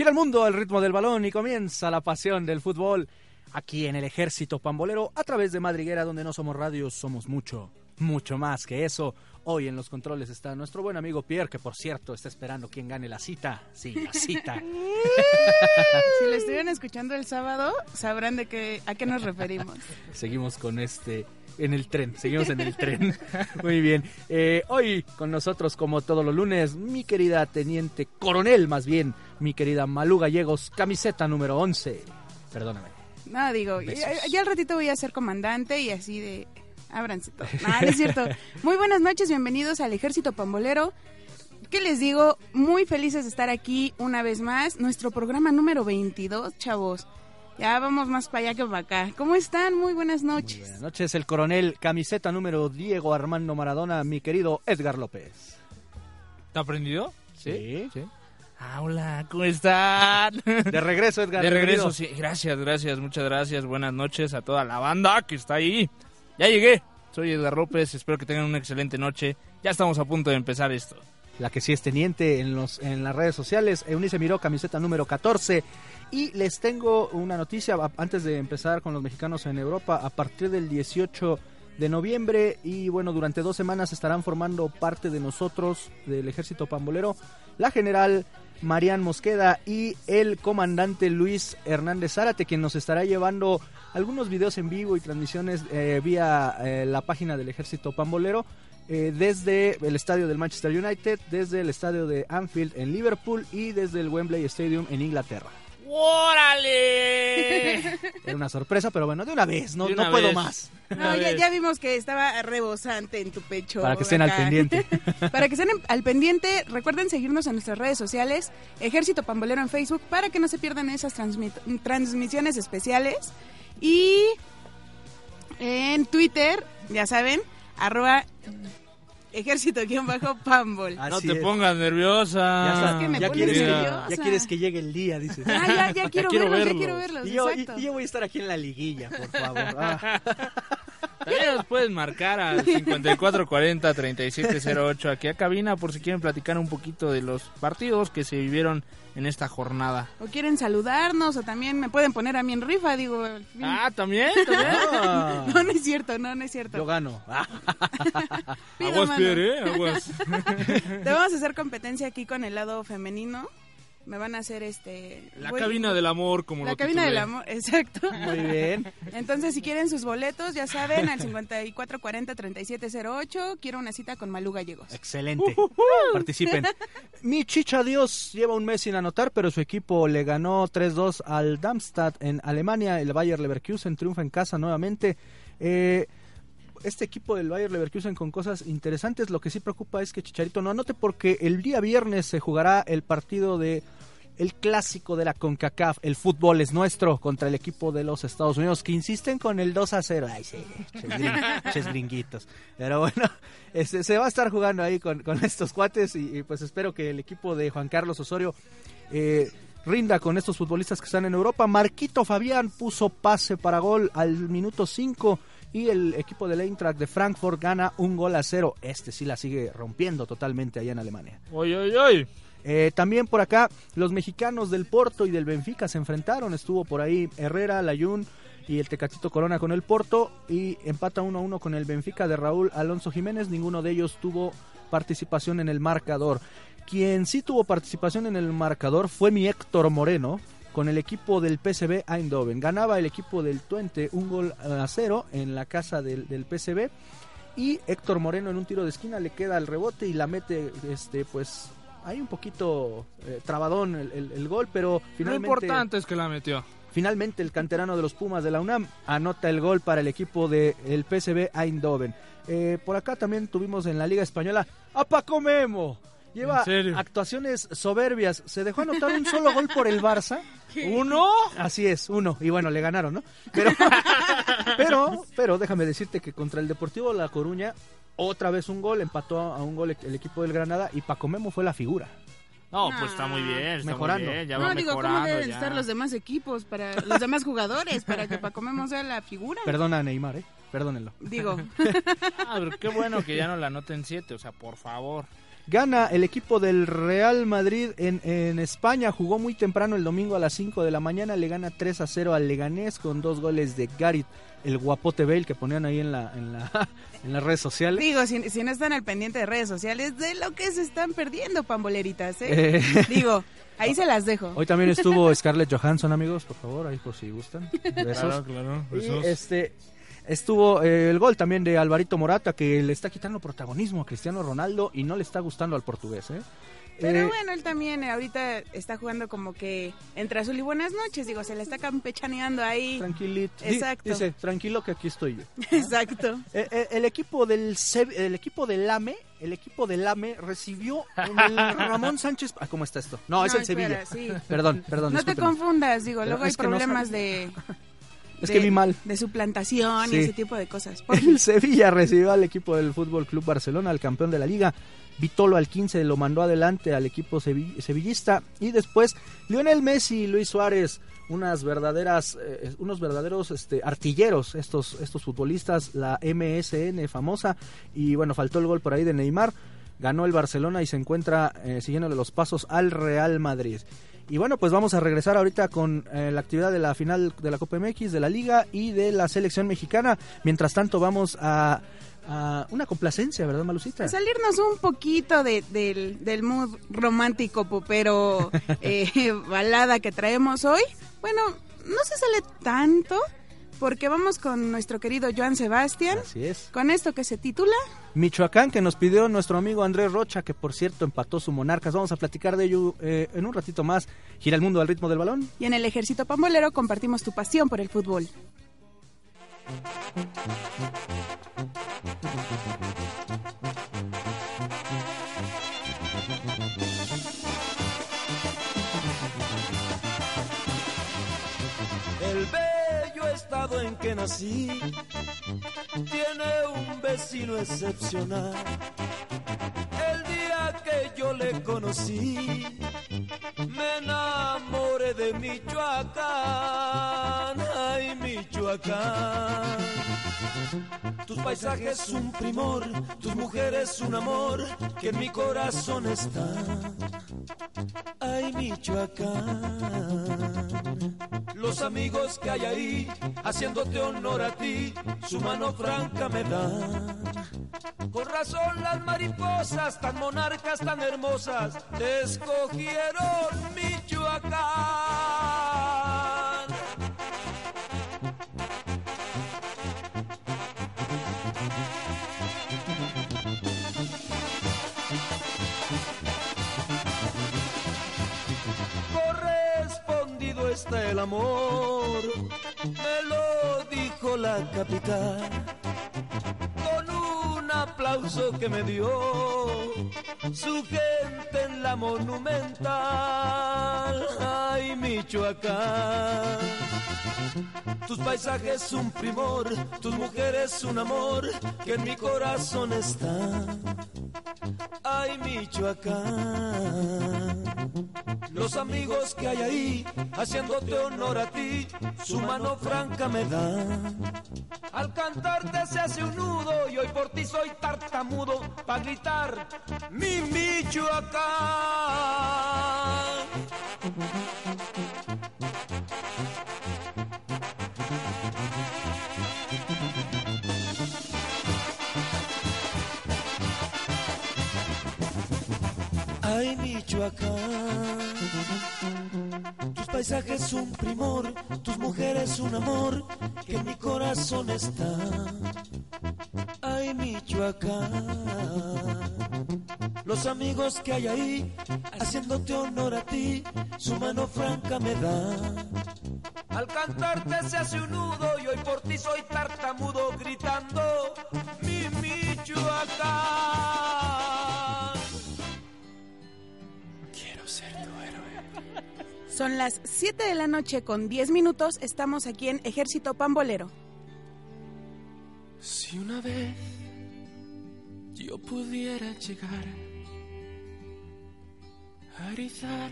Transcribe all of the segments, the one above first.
Gira el mundo al ritmo del balón y comienza la pasión del fútbol aquí en el ejército pambolero a través de Madriguera donde no somos radios, somos mucho, mucho más que eso. Hoy en los controles está nuestro buen amigo Pierre, que por cierto está esperando quien gane la cita. Sí, la cita. si lo estuvieran escuchando el sábado, sabrán de qué, a qué nos referimos. Seguimos con este en el tren, seguimos en el tren. Muy bien. Eh, hoy con nosotros, como todos los lunes, mi querida teniente coronel, más bien, mi querida Malú Gallegos, camiseta número 11. Perdóname. No, digo, ya, ya, al ratito voy a ser comandante y así de ábranse todo. No, no es cierto. Muy buenas noches, bienvenidos al Ejército Pambolero. ¿Qué les digo? Muy felices de estar aquí una vez más. Nuestro programa número 22, chavos. Ya vamos más para allá que para acá. ¿Cómo están? Muy buenas noches. Muy buenas noches, el coronel, camiseta número Diego Armando Maradona, mi querido Edgar López. ¿Te ha aprendido? Sí. Sí. Ah, hola, ¿cómo están? De regreso, Edgar. De regreso, sí. Gracias, gracias, muchas gracias. Buenas noches a toda la banda que está ahí. Ya llegué. Soy Edgar López, espero que tengan una excelente noche. Ya estamos a punto de empezar esto. La que sí es teniente en, los, en las redes sociales, Eunice Miró, camiseta número 14. Y les tengo una noticia antes de empezar con los mexicanos en Europa. A partir del 18 de noviembre y bueno, durante dos semanas estarán formando parte de nosotros, del ejército pambolero, la general Marian Mosqueda y el comandante Luis Hernández Zárate, quien nos estará llevando algunos videos en vivo y transmisiones eh, vía eh, la página del Ejército Pambolero. Eh, desde el estadio del Manchester United, desde el estadio de Anfield en Liverpool y desde el Wembley Stadium en Inglaterra. ¡Órale! Era una sorpresa, pero bueno, de una vez, no, no puedo más. No, ya, ya, vimos que estaba rebosante en tu pecho. Para que estén al pendiente. para que estén al pendiente, recuerden seguirnos en nuestras redes sociales, Ejército Pambolero en Facebook, para que no se pierdan esas transmisiones especiales. Y en Twitter, ya saben, arroba ejército-pambol. No te pongas nerviosa. Ya, quieres, que llegue el día, dices. Ah, ya, quiero, verlos, ya quiero verlos. Y yo, voy a estar aquí en la liguilla, por favor. Ah. También nos puedes marcar al 5440-3708 aquí a cabina por si quieren platicar un poquito de los partidos que se vivieron en esta jornada. O quieren saludarnos o también me pueden poner a mí en rifa, digo. Ah, ¿también? Ah. no, no es cierto, no, no es cierto. Yo gano. aguas, Pierre, ¿eh? Aguas. Te vamos a hacer competencia aquí con el lado femenino me van a hacer este... La cabina del amor, como La cabina del amor, exacto. Muy bien. Entonces, si quieren sus boletos, ya saben, al 5440-3708, quiero una cita con Malú Gallegos. Excelente. Participen. Mi chicha Dios lleva un mes sin anotar, pero su equipo le ganó 3-2 al Darmstadt en Alemania. El Bayer Leverkusen triunfa en casa nuevamente. Eh este equipo del Bayer Leverkusen con cosas interesantes. Lo que sí preocupa es que Chicharito no anote porque el día viernes se jugará el partido de el clásico de la CONCACAF, el fútbol es nuestro contra el equipo de los Estados Unidos que insisten con el 2 a 0. Ay, sí, ches, gringuitos. Pero bueno, este, se va a estar jugando ahí con, estos cuates y, pues espero que el equipo de Juan Carlos Osorio eh, rinda con estos futbolistas que están en Europa. Marquito Fabián puso pase para gol al minuto 5 y el equipo del Eintracht de Frankfurt gana un gol a cero. Este sí la sigue rompiendo totalmente allá en Alemania. ¡Oy, oy, oy! Eh, también por acá los mexicanos del Porto y del Benfica se enfrentaron. Estuvo por ahí Herrera, Layún y el Tecatito Corona con el Porto y empata 1 a 1 con el Benfica de Raúl Alonso Jiménez. Ninguno de ellos tuvo participación en el marcador. Quien sí tuvo participación en el marcador fue mi Héctor Moreno, con el equipo del PSV Eindhoven. Ganaba el equipo del Twente un gol a cero en la casa del, del PSV y Héctor Moreno en un tiro de esquina le queda el rebote y la mete este pues hay un poquito eh, trabadón el, gol, pero finalmente... Lo importante es que la metió. Finalmente el canterano de los Pumas de la UNAM anota el gol para el equipo del el PSV Eindhoven. Eh, por acá también tuvimos en la Liga Española a Paco Memo. Lleva actuaciones soberbias. Se dejó anotar un solo gol por el Barça. ¿Uno? Así es, uno. Y bueno, le ganaron, ¿no? Pero, pero, pero déjame decirte que contra el Deportivo La Coruña, otra vez un gol, empató a un gol el equipo del Granada y Paco Memo fue la figura. No, pues está muy bien, mejorando. ya no, digo, ¿cómo deben estar los demás equipos, para los demás jugadores, para que Paco Memo sea la figura? Perdona a Neymar, ¿eh? Perdónenlo. Digo. ah, pero qué bueno que ya no la anoten siete, o sea, por favor. Gana el equipo del Real Madrid en, en, España. Jugó muy temprano el domingo a las 5 de la mañana. Le gana 3 a 0 al Leganés con dos goles de Garit, el guapote Bale que ponían ahí en, la, en, la, en las redes sociales. Digo, si, si, no están al pendiente de redes sociales, de lo que se están perdiendo, pamboleritas. ¿eh? eh Digo. Ahí se las dejo. Hoy también estuvo Scarlett Johansson, amigos, por favor, ahí por si gustan. Besos. Claro, claro. Y este, Estuvo eh, el gol también de Alvarito Morata que le está quitando protagonismo a Cristiano Ronaldo y no le está gustando al portugués. ¿eh? Pero eh, bueno, él también ahorita está jugando como que entre azul y buenas noches, digo, se le está campechaneando ahí. Tranquilito. Exacto. Dice, tranquilo que aquí estoy yo. Exacto. el equipo del el equipo del AME, el equipo del AME recibió el Ramón Sánchez, ah, ¿cómo está esto? No, es el Sevilla. Perdón, perdón. No te confundas, digo, luego hay problemas de es que vi mal. De suplantación y ese tipo de cosas. El Sevilla recibió al equipo del Fútbol Club Barcelona, al campeón de la liga. Vitolo al 15 lo mandó adelante al equipo sevillista. Y después Lionel Messi y Luis Suárez, unas verdaderas, eh, unos verdaderos este, artilleros, estos, estos futbolistas, la MSN famosa. Y bueno, faltó el gol por ahí de Neymar. Ganó el Barcelona y se encuentra eh, siguiéndole los pasos al Real Madrid. Y bueno, pues vamos a regresar ahorita con eh, la actividad de la final de la Copa MX, de la Liga y de la selección mexicana. Mientras tanto, vamos a, una complacencia, ¿verdad, Malucita? salirnos un poquito del, del mood romántico, pero eh, balada que traemos hoy. Bueno, no se sale tanto porque vamos con nuestro querido Joan Sebastián. Así es. Con esto que se titula Michoacán, que nos pidió nuestro amigo Andrés Rocha, que por cierto empató su Monarcas. Vamos a platicar de ello eh, en un ratito más. Gira el mundo al ritmo del balón. Y en el Ejército Pambolero compartimos tu pasión por el fútbol. Nací tiene un vecino excepcional. El día que yo le conocí, me enamoré de Michoacán, ay Michoacán. Tus paisajes un primor, tus mujeres un amor que en mi corazón está. Michoacán. Los amigos que hay ahí, haciéndote honor a ti, su mano franca me da. Con razón las mariposas, tan monarcas, tan hermosas, te escogieron Michoacán. El amor, me lo dijo la capital aplauso que me dio su gente en la monumental. Ay, Michoacán. Tus paisajes un primor, tus mujeres un amor que en mi corazón está. Ay, Michoacán. Los amigos que hay ahí, haciéndote honor a ti, su mano franca me da. Al cantarte se hace un nudo y hoy por ti soy tartamudo para gritar mi Michoacán. Ay, Michoacán. Tus paisajes un primor, tus mujeres un amor que en mi corazón está. Ay, Michoacán. Los amigos que hay ahí, haciéndote honor a ti, su mano franca me da. Al cantarte se hace un nudo y hoy por ti soy tartamudo gritando mi Michoacán. Quiero ser tu héroe. Son las 7 de la noche con 10 minutos, estamos aquí en Ejército Pambolero. Si una vez yo pudiera llegar a erizar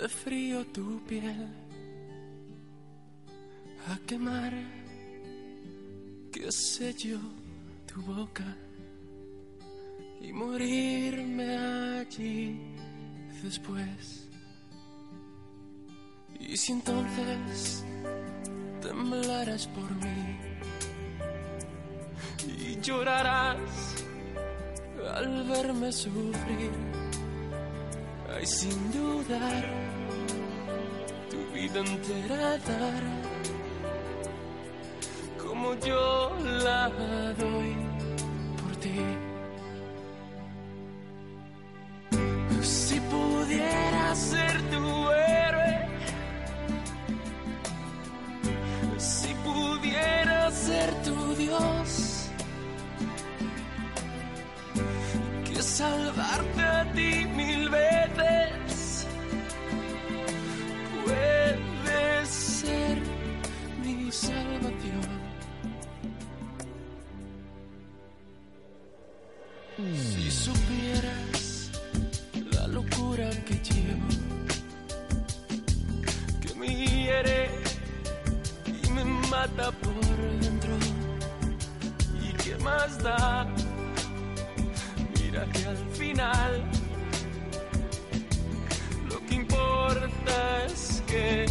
de frío tu piel, a quemar, qué sé yo, tu boca y morirme allí después. Y si entonces temblarás por mí y llorarás al verme sufrir, ay sin dudar, tu vida entera dar, como yo la doy por ti. Mira que al final lo que importa es que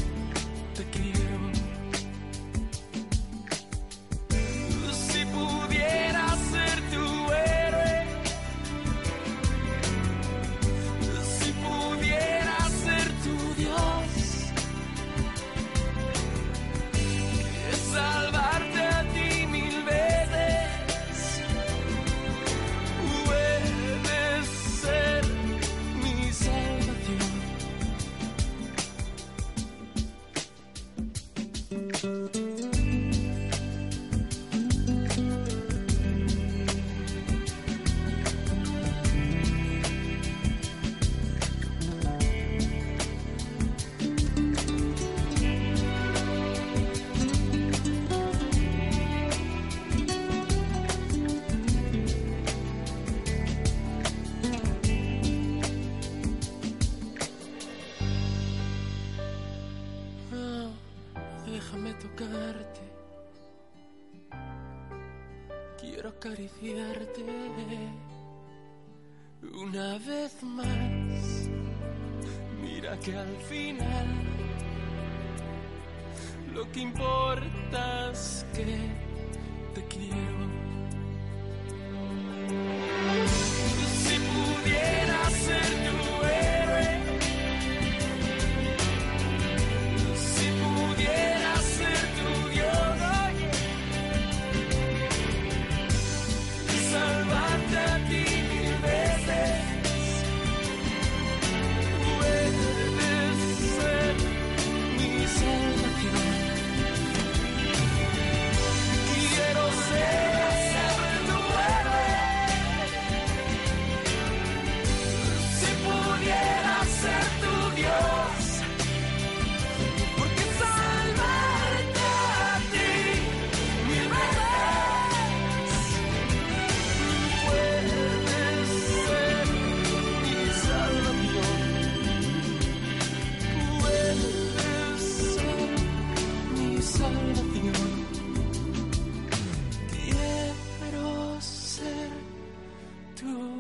tu héroe.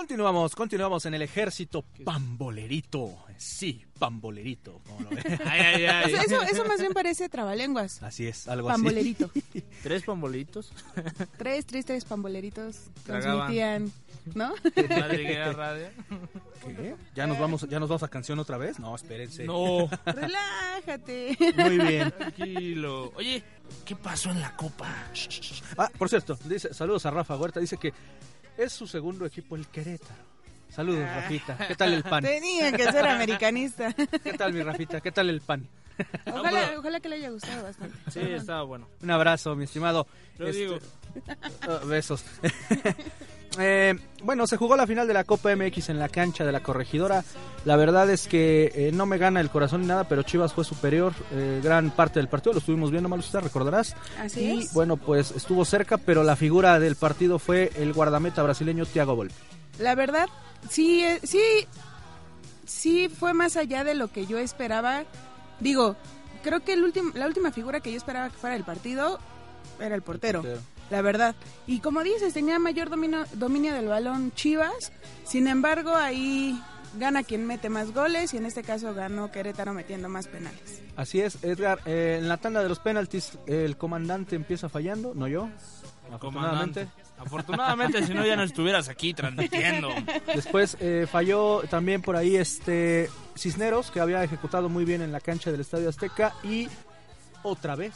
Continuamos, continuamos en el ejército pambolerito. Sí, pambolerito. como lo ven. Ay, ay, ay. O sea, eso, eso más bien parece trabalenguas. Así es, algo así. Pambolerito. Tres pambolitos. Tres tristes pamboleritos Tragaban. transmitían, ¿no? Madriguera radio. ¿Qué? ¿Ya nos vamos, ya nos vamos a canción otra vez? No, espérense. No. Relájate. Muy bien. Tranquilo. Oye, ¿qué pasó en la copa? Ah, por cierto, dice, saludos a Rafa Huerta, dice que es su segundo equipo el Querétaro. Saludos, Rafita. ¿Qué tal el pan? Tenía que ser americanista. ¿Qué tal mi Rafita? ¿Qué tal el pan? Ojalá, ojalá que le haya gustado bastante. Sí, estaba bueno. Un abrazo, mi estimado. Lo Este, digo. ah, besos. Eh, bueno, se jugó la final de la Copa MX en la cancha de la corregidora. La verdad es que eh, no me gana el corazón ni nada, pero Chivas fue superior eh, gran parte del partido. Lo estuvimos viendo, Malucita, recordarás. Así y es. bueno, pues estuvo cerca, pero la figura del partido fue el guardameta brasileño Thiago Volpi. La verdad, sí, eh, sí, sí fue más allá de lo que yo esperaba. Digo, creo que el último, la última figura que yo esperaba que fuera el partido era el portero. la verdad. Y como dices, tenía mayor dominio, dominio del balón Chivas, sin embargo ahí gana quien mete más goles y en este caso ganó Querétaro metiendo más penales. Así es, Edgar. eh, en la tanda de los penaltis, el comandante empieza fallando, no yo. Comandante. Afortunadamente. Si no ya no estuvieras aquí transmitiendo. Después eh, falló también por ahí este Cisneros, que había ejecutado muy bien en la cancha del Estadio Azteca. Y otra vez.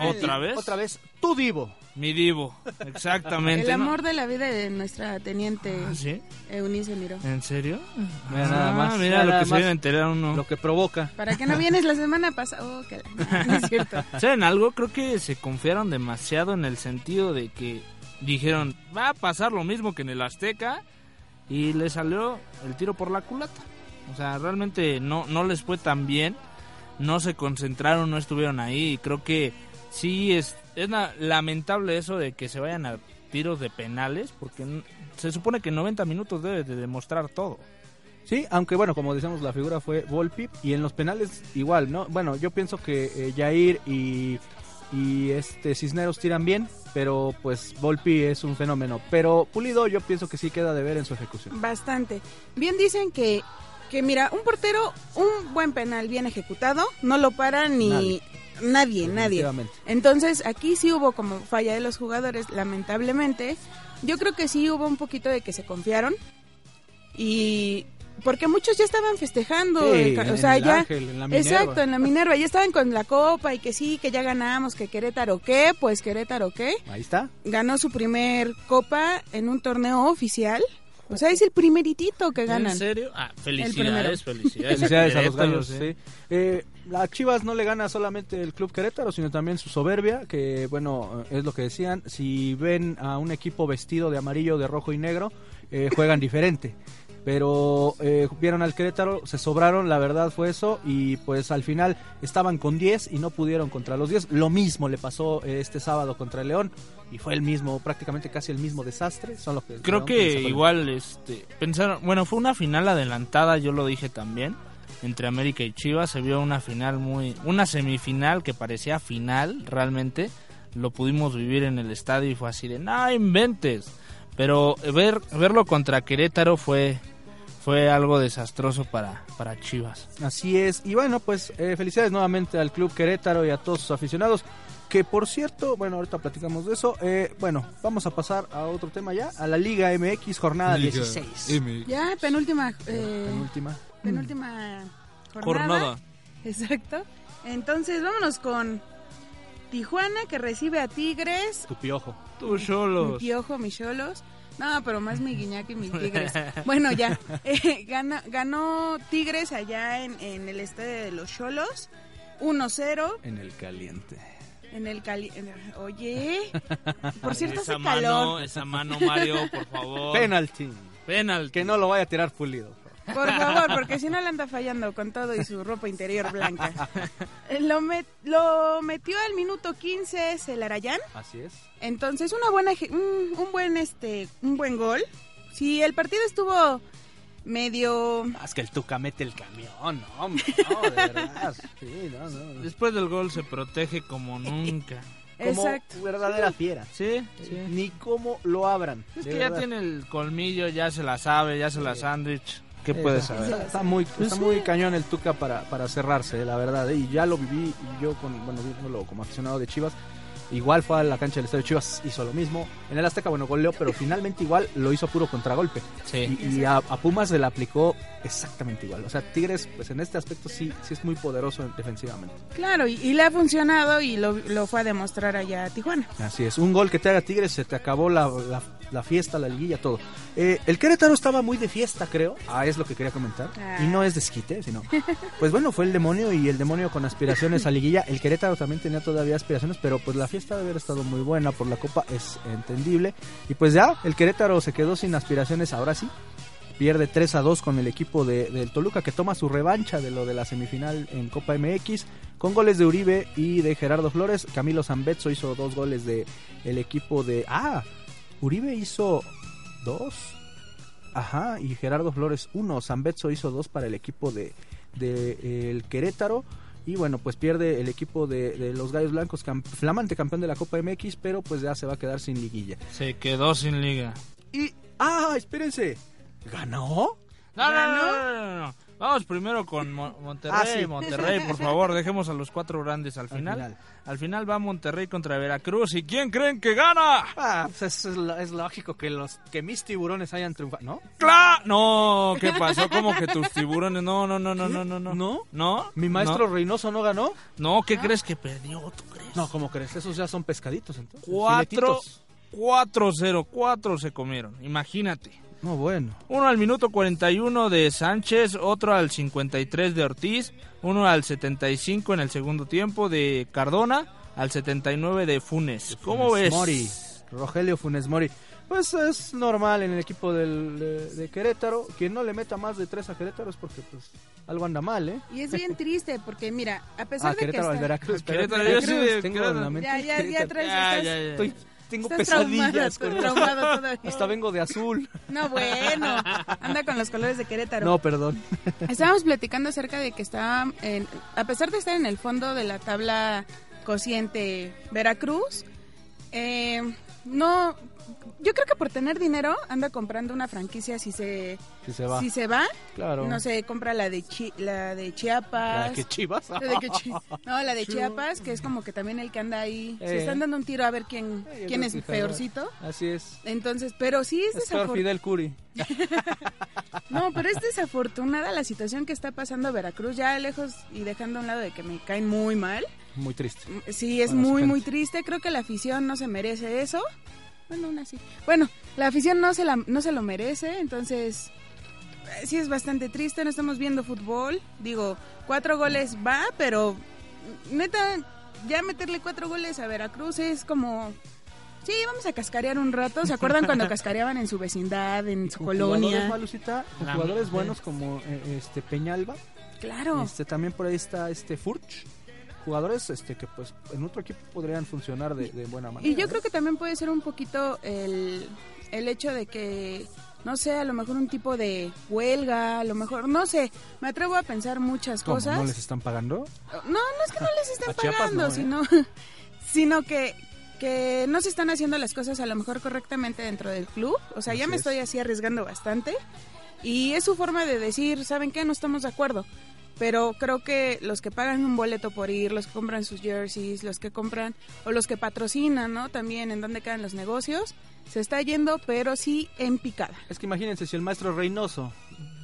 ¿Otra vez? Otra vez, tu divo. Mi divo, exactamente. El ¿no? amor de la vida de nuestra teniente ¿Ah, ¿Sí? Eunice Miró. ¿En serio? Mira nada más, Ah, mira lo que se viene a enterar uno. Lo que provoca. ¿Para qué no vienes la semana pasada? Oh, que la- no es cierto. ¿Saben algo? Creo que se confiaron demasiado en el sentido de que dijeron, va a pasar lo mismo que en el Azteca y le salió el tiro por la culata. O sea, realmente no, no les fue tan bien, no se concentraron, no estuvieron ahí y creo que sí es, es lamentable eso de que se vayan a tiros de penales porque se supone que en 90 minutos debe de demostrar todo. Sí, aunque bueno, como decíamos, la figura fue Volpi. Y en los penales igual, ¿no? Bueno, yo pienso que eh, Jair y, y este Cisneros tiran bien. Pero pues Volpi es un fenómeno. Pero Pulido yo pienso que sí queda de ver en su ejecución. Bastante. Bien dicen que, que mira, un portero, un buen penal bien ejecutado, no lo para ni Nadie. nadie, nadie. Entonces aquí sí hubo como falla de los jugadores, lamentablemente. Yo creo que sí hubo un poquito de que se confiaron. Y porque muchos ya estaban festejando, Sí, el ca- en o sea, el ya Ángel, en la Minerva. Exacto, en la Minerva ya estaban con la copa y que sí, que ya ganamos, que Querétaro qué, pues Querétaro qué. Ahí está. Ganó su primer copa en un torneo oficial. O sea, es el primeritito que ganan. ¿En serio? Ah, felicidades, felicidades. Felicidades a los gallos. sí. Eh, la Chivas no le gana solamente el Club Querétaro, sino también su soberbia, que bueno, es lo que decían. Si ven a un equipo vestido de amarillo, de rojo y negro, eh, juegan diferente. Pero eh, vieron al Querétaro, se sobraron, la verdad fue eso, y pues al final estaban con 10 y no pudieron contra los 10. Lo mismo le pasó eh, este sábado contra el León, y fue el mismo, prácticamente casi el mismo desastre. Solo que Creo que igual este pensaron, bueno, fue una final adelantada, yo lo dije también, entre América y Chivas, se vio una final muy una semifinal que parecía final realmente. Lo pudimos vivir en el estadio y fue así de, "No inventes." Pero ver verlo contra Querétaro fue fue algo desastroso para para Chivas. Así es. Y bueno, pues eh, felicidades nuevamente al Club Querétaro y a todos sus aficionados. Que por cierto, bueno, ahorita platicamos de eso. Eh, bueno, vamos a pasar a otro tema ya. A la Liga MX, jornada 16. Ya, penúltima, eh, Penúltima. penúltima jornada. Jornada. Exacto. Entonces, vámonos con Tijuana que recibe a Tigres. Tu piojo. Tú Mi solos. piojo, mis cholos. No, pero más mi guiñac y mis tigres. Bueno, ya. Eh, gana- ganó Tigres allá en, en el estadio de los cholos. 1-0 En el caliente. en el cali... en- Oye, por cierto esa hace mano, calor. esa mano Mario, por favor. Penalti. Penal. Que no lo vaya a tirar pulido. Por favor, porque si no le anda fallando con todo y su ropa interior blanca. Eh, Lo, met- lo metió al minuto 15 Celarayán. Así es. Entonces, una buena, un, un buen este, un buen gol. Si el partido estuvo medio Más que el Tuca mete el camión. No, hombre, no, de verdad. Sí, no, no. Después del gol se protege como nunca. Como exacto. verdadera fiera. Sí, sí. Ni cómo lo abran. Es que ya tiene el colmillo, ya se la sabe, ya se la sándwich. ¿Qué puede Está- saber? Está, muy, está muy cañón el Tuca para, para cerrarse, la verdad. ¿eh? Y ya lo viví yo, con, bueno, viéndolo como aficionado de Chivas. Igual fue a la cancha del Estadio Chivas, hizo lo mismo. En el Azteca, bueno, goleó, pero finalmente igual lo hizo puro contragolpe. Sí. Y, y a, a Pumas se le aplicó exactamente igual. O sea, Tigres, pues en este aspecto sí, sí es muy poderoso defensivamente. Claro, y, y le ha funcionado y lo, lo fue a demostrar allá a Tijuana. Así es, un gol que te haga Tigres, se te acabó la, la- la fiesta, la liguilla, todo. Eh, el Querétaro estaba muy de fiesta, creo. Ah, es lo que quería comentar. Ah. Y no es desquite, sino. Pues bueno, fue el demonio y el demonio con aspiraciones a liguilla. El Querétaro también tenía todavía aspiraciones, pero pues la fiesta debe haber estado muy buena por la copa, es entendible. Y pues ya, el Querétaro se quedó sin aspiraciones ahora sí. Pierde 3 a 2 con el equipo de, del Toluca que toma su revancha de lo de la semifinal en Copa MX con goles de Uribe y de Gerardo Flores. Camilo Zambetso hizo dos goles de el equipo de... Ah, Uribe hizo dos. Ajá, y Gerardo Flores uno. Zambetso hizo dos para el equipo de, de, eh, el Querétaro. Y bueno, pues pierde el equipo de, de los Gallos Blancos, flamante campeón de la Copa MX, pero pues ya se va a quedar sin liguilla. Se quedó sin liga. Y, ah, espérense, ¿ganó? No, no, no, no, no, no. Vamos primero con Mo- Monterrey. Ah, sí. Monterrey, por favor, dejemos a los cuatro grandes al Al final. Al final va Monterrey contra Veracruz. ¿Y quién creen que gana? Ah, pues es, lógico que los que mis tiburones hayan triunfado, ¿no? ¡Cla! No, ¿qué pasó? ¿Cómo que tus tiburones? No, no, no, no, no, no. ¿No? ¿No? ¿No? ¿Mi maestro No, Reynoso no ganó? No, ¿qué crees que perdió? ¿Tú crees? No, ¿cómo crees? Esos ya son pescaditos entonces. Cuatro, filetitos. cuatro, cero, cuatro se comieron. Imagínate. No, bueno. Uno al minuto 41 de Sánchez, otro al 53 de Ortiz, uno al 75 en el segundo tiempo de Cardona, al 79 de Funes. ¿Cómo Funes ves? Mori, Rogelio Funes Mori. Pues es normal en el equipo del, de, de Querétaro. Quien no le meta más de tres a Querétaro es porque pues algo anda mal, ¿eh? Y es bien triste porque, mira, a pesar Ah, de que Querétaro al está... Veracruz. Querétaro, pero- yo sí de tengo Querétaro. en la mente Ya, ya, ya traes, Ya, estás, ya, ya. Estoy- tengo estás traumado, pesadillas estás con traumado todavía. Hasta vengo de azul. No, bueno, anda con los colores de Querétaro. No, perdón. Estábamos platicando acerca de que está, en, a pesar de estar en el fondo de la tabla cociente Veracruz, eh, no, yo creo que por tener dinero anda comprando una franquicia si se, Si se va. si se va, claro. no sé, compra la de Chi- la de Chiapas. La que chivas. La de que Chi- no, la de Chiapas, que es como que también el que anda ahí. Se Eh. están dando un tiro a ver quién, Eh, quién es peorcito. Así es. Entonces, pero sí es Es desafortunado. Fidel Curi. No, pero es desafortunada la situación que está pasando Veracruz, ya lejos y dejando a un lado de que me caen muy mal. Muy triste. Sí, es Bueno, muy, muy triste. Creo que la afición no se merece eso. Bueno, aún así. Bueno, la afición no se, la, no se lo merece, entonces eh, sí es bastante triste. No estamos viendo fútbol. Digo, cuatro goles va, pero neta, ya meterle cuatro goles a Veracruz es como... Sí, vamos a cascarear un rato. ¿Se acuerdan cuando cascareaban en su vecindad, en su Con colonia? jugadores, Malucita, con jugadores buenos como eh, este Peñalba. Claro. Este, también por ahí está este Furch. Jugadores este que pues en otro equipo podrían funcionar de, de buena manera. Y yo ¿no? creo que también puede ser un poquito el, el hecho de que, no sé, a lo mejor un tipo de huelga, a lo mejor, no sé, me atrevo a pensar muchas ¿Cómo? cosas. ¿No les están pagando? No, no es que no les estén pagando, no, ¿eh? sino, sino que, que no se están haciendo las cosas a lo mejor correctamente dentro del club. O sea, ya me es. estoy así arriesgando bastante. Y es su forma de decir, ¿saben qué? No estamos de acuerdo. Pero creo que los que pagan un boleto por ir, los que compran sus jerseys, los que compran o los que patrocinan, ¿no? También en dónde quedan los negocios, se está yendo, pero sí en picada. Es que imagínense, si el maestro Reynoso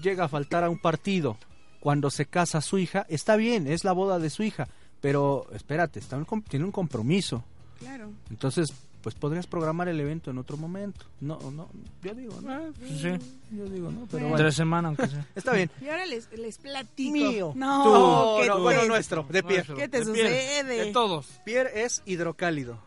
llega a faltar a un partido cuando se casa su hija, está bien, es la boda de su hija, pero espérate, está un tiene un compromiso. Claro. Entonces, pues podrías programar el evento en otro momento. No, no, yo digo, ¿no? Eh, pues sí. Yo digo, ¿no? Pero Bueno. Tres semanas, aunque sea. está bien. Y ahora les, les platico. Mío. No, Tú. ¿qué No, te- bueno, nuestro, de Pierre. ¿Qué te De Pierre. sucede? De todos. Pierre es hidrocálido.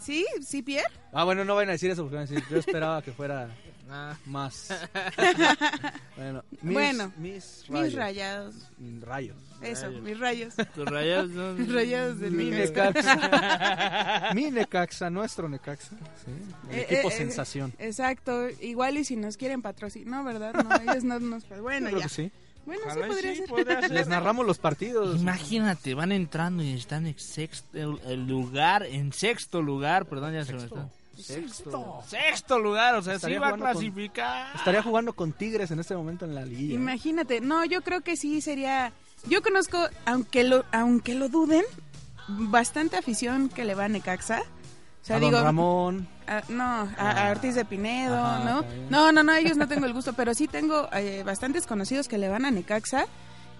¿Sí? ¿Sí, Pierre? Ah, bueno, no van a decir eso porque van a decir, yo esperaba que fuera Ah, más. bueno, mis, Bueno, mis Mis rayos. rayados. Mm, Rayos. Eso, Rayos. mis rayos. tus rayados. no- Mis rayados del Mi Necaxa. Mi Necaxa, nuestro Necaxa. Sí, el Eh, equipo eh, eh, sensación. Exacto. Igual y si nos quieren patrocinar. No, ¿verdad? No, ellos no nos... Bueno, Yo creo ya. que sí. Bueno, sí Ojalá y podría sí, ser. podría ser. Les narramos los partidos. Imagínate, van entrando y están en sexto el, el lugar, en sexto lugar, perdón, ya se me Sexto. está. Sexto. Sexto lugar, o sea, Estaría sí va a con- clasificar. Estaría jugando con Tigres en este momento en la liga. Imagínate. No, yo creo que sí sería... Yo conozco, aunque lo, aunque lo duden, bastante afición que le va a Necaxa. O sea, a Don digo, Ramón. a- no, a, a Ortiz de Pinedo, Ajá, ¿no? No, no, no, ellos no tengo el gusto, pero sí tengo eh, bastantes conocidos que le van a Necaxa.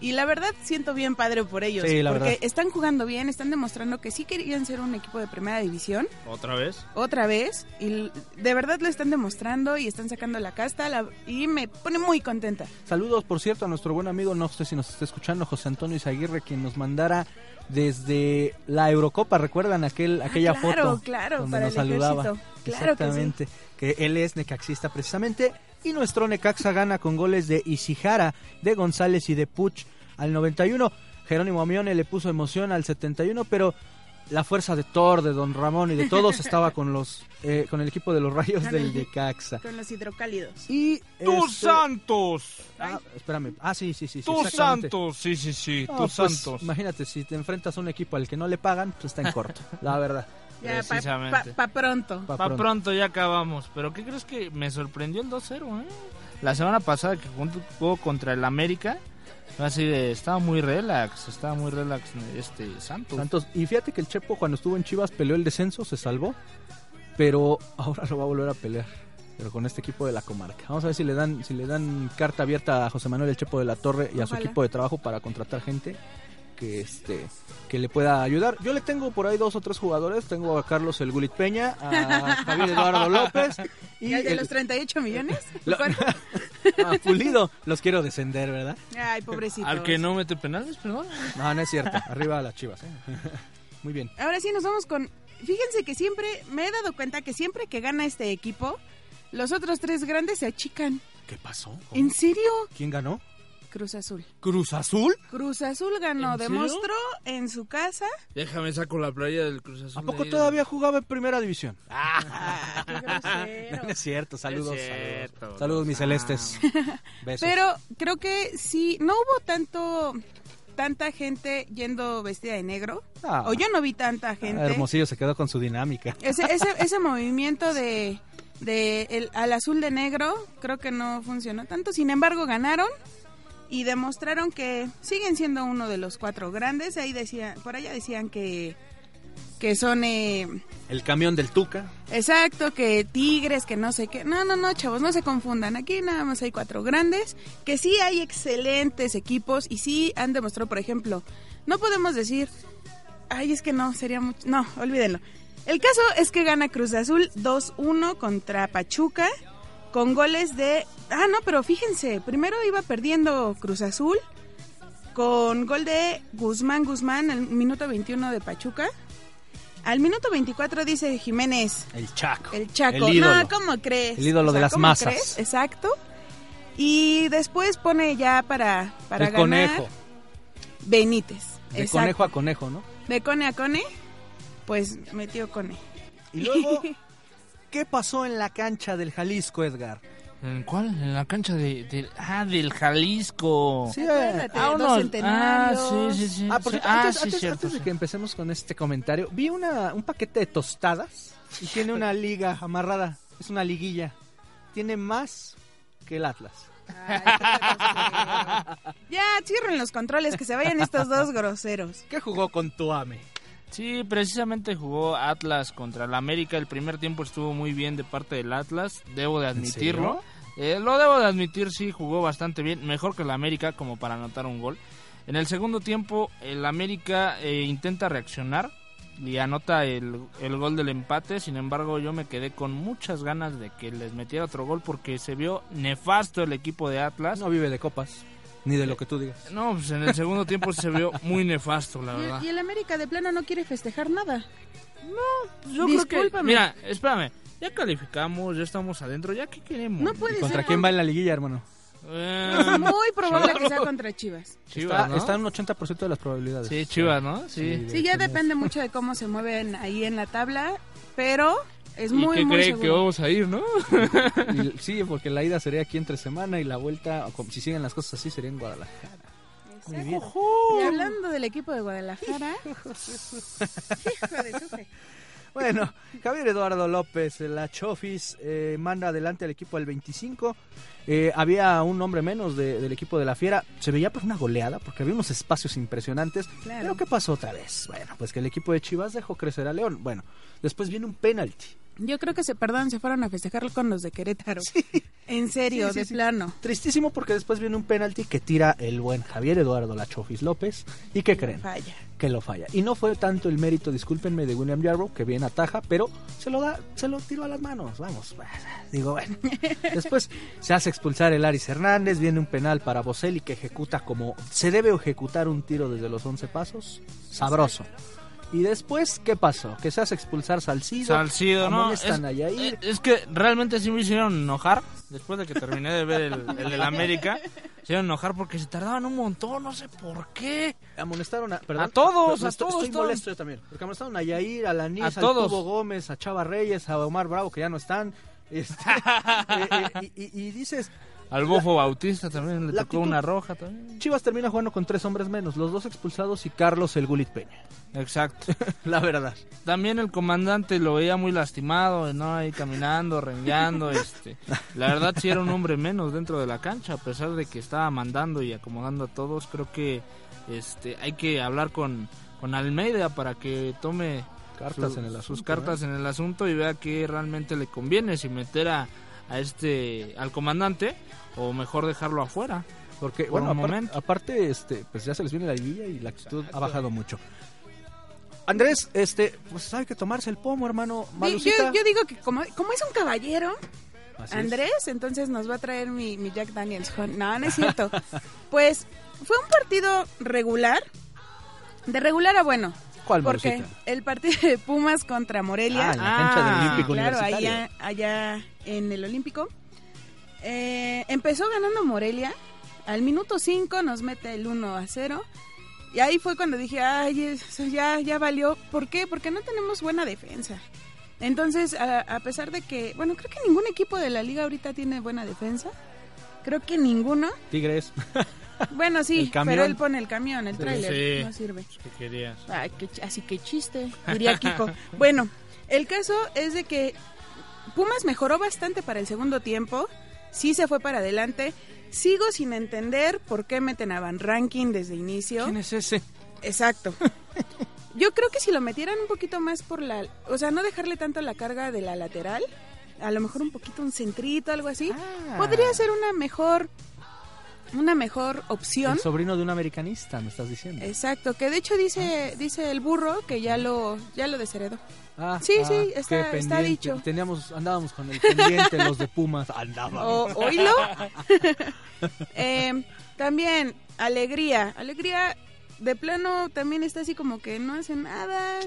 Y la verdad siento bien padre por ellos, Sí, la porque verdad. están jugando bien, están demostrando que sí querían ser un equipo de primera división, ¿Otra vez? otra vez, y de verdad lo están demostrando y están sacando la casta, la- y me pone muy contenta. Saludos, por cierto, a nuestro buen amigo, no sé si nos está escuchando, José Antonio Izaguirre, quien nos mandara desde la Eurocopa, ¿recuerdan aquel, aquella Ah, claro, foto? claro, donde para nos el saludaba. ejército. Claro que sí. Exactamente, que, él es necaxista precisamente. Y nuestro Necaxa gana con goles de Isijara, de González y de Puch al 91. Jerónimo Amione le puso emoción al 71, pero la fuerza de Thor, de Don Ramón y de todos estaba con los eh, con el equipo de los Rayos Con del el- Necaxa. Con los hidrocálidos. Y ¡Tus este- Santos! Ah, espérame. Ah, sí, sí, sí. ¡Tus. Santos! Sí, sí, sí, tus pues, Santos. Imagínate, si te enfrentas a un equipo al que no le pagan, pues está en corto, la verdad. Ya, pa, Precisamente. pa- pa pronto. Pa' Pa' pronto. pronto. ya acabamos. Pero ¿qué crees que me sorprendió el 2-0, eh? La semana pasada que jugó contra el América, así de, estaba muy relax, estaba muy relax este Santos. Santos. Y fíjate que el Chepo cuando estuvo en Chivas peleó el descenso, se salvó, pero ahora lo va a volver a pelear. Pero con este equipo de la comarca. Vamos a ver si le dan, si le dan carta abierta a José Manuel el Chepo de la Torre y a su Ojalá. equipo de trabajo para contratar gente que este que le pueda ayudar. Yo le tengo por ahí dos o tres jugadores. Tengo a Carlos el Gulit Peña, a Javier Eduardo López y ¿Y el de el- los 38 millones? Lo- a Pulido. Los quiero descender, ¿verdad? Ay, pobrecito. Al que no mete penales, perdón. No, no es cierto. Arriba las Chivas. ¿eh? Muy bien. Ahora sí nos vamos con... Fíjense que siempre, me he dado cuenta que siempre que gana este equipo, los otros tres grandes se achican. ¿Qué pasó? ¿En serio? ¿Quién ganó? Cruz Azul. ¿Cruz Azul? Cruz Azul ganó, demostró en su casa. Déjame saco la playa del Cruz Azul. ¿A poco todavía jugaba en primera división? Ah, qué grosero. No es cierto, saludos. Es cierto. saludos. Saludos, mis Ah. celestes. Besos. Pero creo que sí, no hubo tanto tanta gente yendo vestida de negro. Ah. O yo no vi tanta Ah, gente. Hermosillo se quedó con su dinámica. Ese, ese, ese movimiento de, de el, al azul de negro creo que no funcionó tanto. Sin embargo, ganaron y demostraron que siguen siendo uno de los cuatro grandes. Ahí decía, por allá decían que que son eh, El camión del Tuca. exacto, que tigres, que no sé qué. No, no, no, chavos, no se confundan. Aquí nada más hay cuatro grandes, que sí hay excelentes equipos y sí han demostrado, por ejemplo, no podemos decir, ay, es que no, sería mucho, no, olvídenlo. El caso es que gana Cruz Azul 2-1 contra Pachuca con goles de... Ah, no, pero fíjense, primero iba perdiendo Cruz Azul con gol de Guzmán Guzmán al minuto 21 de Pachuca. Al minuto 24 dice Jiménez, El Chaco. el Chaco. El ídolo. No, ¿cómo crees? El ídolo de las ¿cómo masas. crees? Exacto. Y después pone ya para, para el ganar conejo. Benítez. De Exacto. conejo a conejo, ¿no? De cone a cone, pues metió cone. Y luego, ¿qué pasó en la cancha del Jalisco, Edgar? ¿En cuál? En la cancha de, de- ah, del Jalisco. Sí, Acuérdate, Ah, dos ah, sí, sí, sí. Ah, por Sí, cierto, ah, antes, sí, antes- cierto, antes de sí. que empecemos con este comentario, vi una, un paquete de tostadas y tiene una liga amarrada. Es una liguilla. Tiene más que el Atlas. Ay, grosero. ya, cierren los controles, que se vayan estos dos groseros. ¿Qué jugó con Tuame? Sí, precisamente jugó Atlas contra el América. El primer tiempo estuvo muy bien de parte del Atlas, debo de admitirlo. Eh, lo debo de admitir, sí, jugó bastante bien, mejor que el América como para anotar un gol. En el segundo tiempo, el América eh, intenta reaccionar y anota el, el gol del empate. Sin embargo, yo me quedé con muchas ganas de que les metiera otro gol porque se vio nefasto el equipo de Atlas. No vive de copas, ni de lo que tú digas. No, pues en el segundo tiempo se vio muy nefasto, la verdad. y el América de plano no quiere festejar nada. Yo creo que, Discúlpame. mira, espérame, ya calificamos, ya estamos adentro, ya qué queremos. No puede ¿Y contra ser. quién va en la liguilla, hermano? Eh, Es muy probable que sea contra Chivas. Chivas, está, ¿no? está en un 80% de las probabilidades. Sí, Chivas, ¿no? Sí. Sí. Sí, ya depende mucho de cómo se mueven ahí en la tabla, pero es ¿Y muy, qué muy cree seguro. que vamos a ir, no? Y- sí, porque la ida sería aquí entre semana y la vuelta, si siguen las cosas así, sería en Guadalajara. Muy bien. Y hablando del equipo de Guadalajara. Bueno, Javier Eduardo López, la Chofis, eh, manda adelante al equipo del 25. Eh, había un hombre menos de- del equipo de la Fiera. Se veía pues una goleada porque había unos espacios impresionantes. Claro. Pero ¿qué pasó otra vez? Bueno, pues que el equipo de Chivas dejó crecer a León. Bueno, después viene un penalti. Yo creo que se, perdón, se fueron a festejar con los de Querétaro. En serio, Sí, sí, de sí. plano. Tristísimo porque después viene un penalti que tira el buen Javier Eduardo La Chofis López. ¿Y qué creen? Falla. que lo falla. Y no fue tanto el mérito, discúlpenme, de William Yarrow, que bien ataja, pero se lo da, se lo tiró a las manos. Vamos, digo, bueno. Después se hace expulsar el Aris Hernández, viene un penal para Boselli que ejecuta como se debe ejecutar un tiro desde los 11 pasos. Sabroso. Y después, ¿qué pasó? Que se hace expulsar Salcido. Salcido, ¿no? amonestan Es, a Yair. eh, es que realmente sí me hicieron enojar. Después de que terminé de ver el, el del América, me hicieron enojar porque se tardaban un montón, no sé por qué. Amonestaron a, perdón, A todos, a estoy, todos, Estoy todos. molesto yo también. Porque amonestaron a Yair, a Lanis, A. Tubo Gómez, a Chava Reyes, a Omar Bravo, que ya no están. Este, eh, eh, y, y- y dices, Al Bofo Bautista también le tocó actitud- una roja también. Chivas termina jugando con tres hombres menos, los dos expulsados y Carlos el Gulit Peña. Exacto. La verdad. También el comandante lo veía muy lastimado, ¿no? Ahí caminando, rengueando, este. La verdad sí era un hombre menos dentro de la cancha, a pesar de que estaba mandando y acomodando a todos. Creo que este hay que hablar con, con Almeida para que tome Cartas su- en el sus asunto, cartas ¿eh? en el asunto y vea que realmente le conviene si meter a, a este al comandante o mejor dejarlo afuera. Porque, Por bueno, un apar- momento. aparte, este, pues ya se les viene la liguilla y la actitud ha bajado mucho. Andrés, este, pues hay que tomarse el pomo, hermano. Yo, yo digo que como, como es un caballero, Así es. Andrés, entonces nos va a traer mi, mi Jack Daniels. No, no es cierto. pues fue un partido regular. De regular a bueno. ¿Cuál, Porque el partido de Pumas contra Morelia. Ah, en la cancha del Ah, Olímpico claro, allá, allá en el Olímpico. Eh, empezó ganando Morelia. Al minuto 5 nos mete el 1 a 0. Y ahí fue cuando dije, ay, eso ya, ya valió. ¿Por qué? Porque no tenemos buena defensa. Entonces, a, a pesar de que, bueno, creo que ningún equipo de la liga ahorita tiene buena defensa. Creo que ninguno. Tigres. Bueno, sí, pero él pone el camión, el Sí, tráiler, sí. no sirve. ¿Qué querías? Ay, así que chiste, diría Kiko. bueno, el caso es de que Pumas mejoró bastante para el segundo tiempo, sí se fue para adelante. Sigo sin entender por qué meten a Van Ranking desde inicio. ¿Quién es ese? Exacto. Yo creo que si lo metieran un poquito más por la, o sea, no dejarle tanto la carga de la lateral, a lo mejor un poquito un centrito, algo así, Ah. podría ser una mejor una mejor opción. El sobrino de un americanista, me estás diciendo. Exacto, que de hecho dice dice el burro que ya lo ya lo desheredó. Ah, Sí, sí, qué está- dicho. Teníamos, andábamos con el pendiente, los de Pumas. Andábamos. O, oílo. Eh, también alegría, alegría de plano también está así como que no hace nada.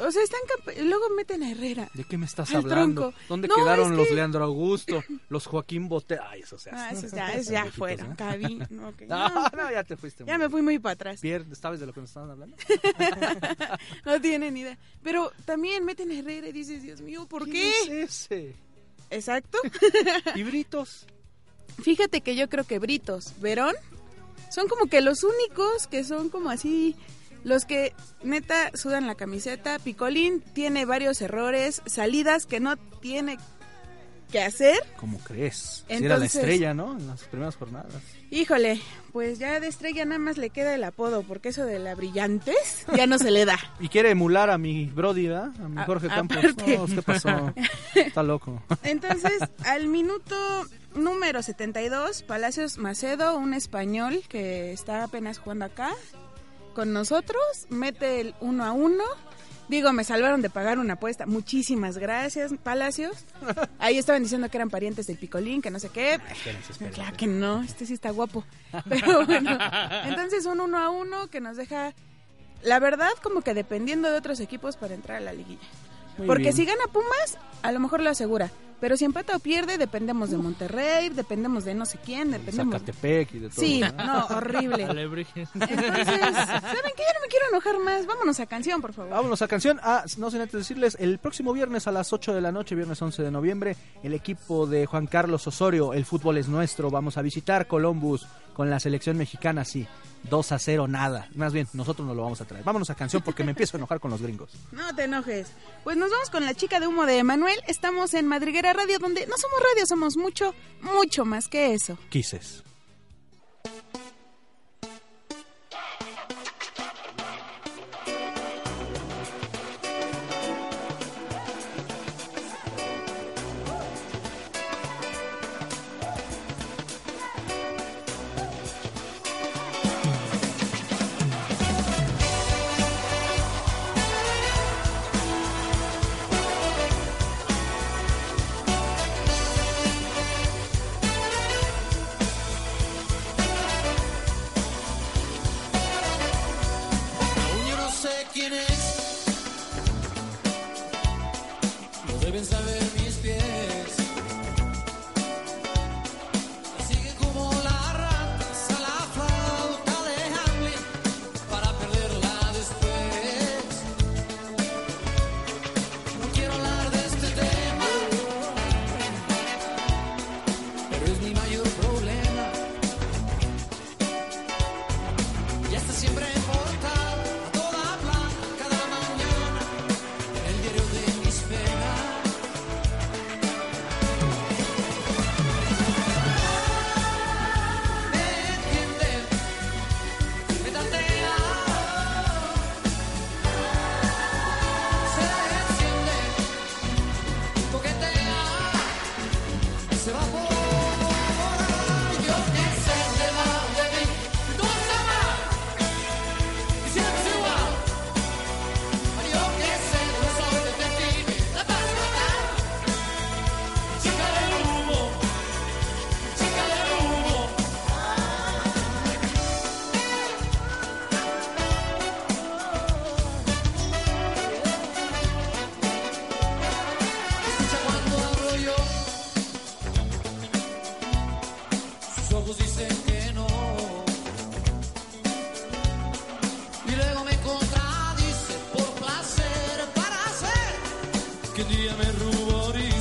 O sea, están luego meten a Herrera. ¿De qué me estás hablando? tronco. ¿Dónde No, es los que- Leandro Augusto, los Joaquín Bote? Ay, eso se hace. Ah, esos ya, esos ya fueron. ¿eh? Cabi- no, No, ya te fuiste. ya muy me fui muy para atrás. ¿Sabes de lo que nos estaban hablando? No tienen idea. Pero también meten a Herrera y dices, Dios mío, ¿por qué? ¿Quién es ese? Exacto. ¿Y Britos? Fíjate que yo creo que Britos, Verón, son como que los únicos que son como así, los que neta sudan la camiseta. Picolín tiene varios errores, salidas que no tiene que hacer. ¿Cómo crees? Si era la estrella, ¿no? En las primeras jornadas. Híjole, pues ya de estrella nada más le queda el apodo, porque eso de la brillantez ya no se le da. Y quiere emular a mi Brody, ¿verdad? A mi A- Jorge Campos. No, ¿qué pasó? Está loco. Entonces, al minuto número 72, Palacios Macedo, un español que está apenas jugando acá con nosotros, mete el 1 a 1. Digo, me salvaron de pagar una apuesta. Muchísimas gracias, Palacios. Ahí estaban diciendo que eran parientes del Picolín, que no sé qué. Espérense, espérense. Claro que no, este sí está guapo. Pero bueno, entonces un 1 a 1 que nos deja, la verdad, como que dependiendo de otros equipos para entrar a la liguilla. Muy Porque bien. si gana Pumas, a lo mejor lo asegura. Pero si empata o pierde, dependemos de Monterrey, dependemos de no sé quién, dependemos. Zacatepec y de todo. Sí, ¿no? no, horrible. Entonces, ¿saben qué? Ya no me quiero enojar más. Vámonos a canción, por favor. Vámonos a canción. Ah, no sin antes decirles, el próximo viernes a las 8 de la noche, viernes 11 de noviembre, el equipo de Juan Carlos Osorio, el fútbol es nuestro, vamos a visitar Columbus con la selección mexicana, sí. 2 a 0, nada. Más bien, nosotros nos lo vamos a traer. Vámonos a canción porque me empiezo a enojar con los gringos. No te enojes. Pues nos vamos con la chica de humo de Emanuel. Estamos en Madriguera Radio, donde no somos radio, somos mucho, mucho más que eso. Quises. che dia me rubori.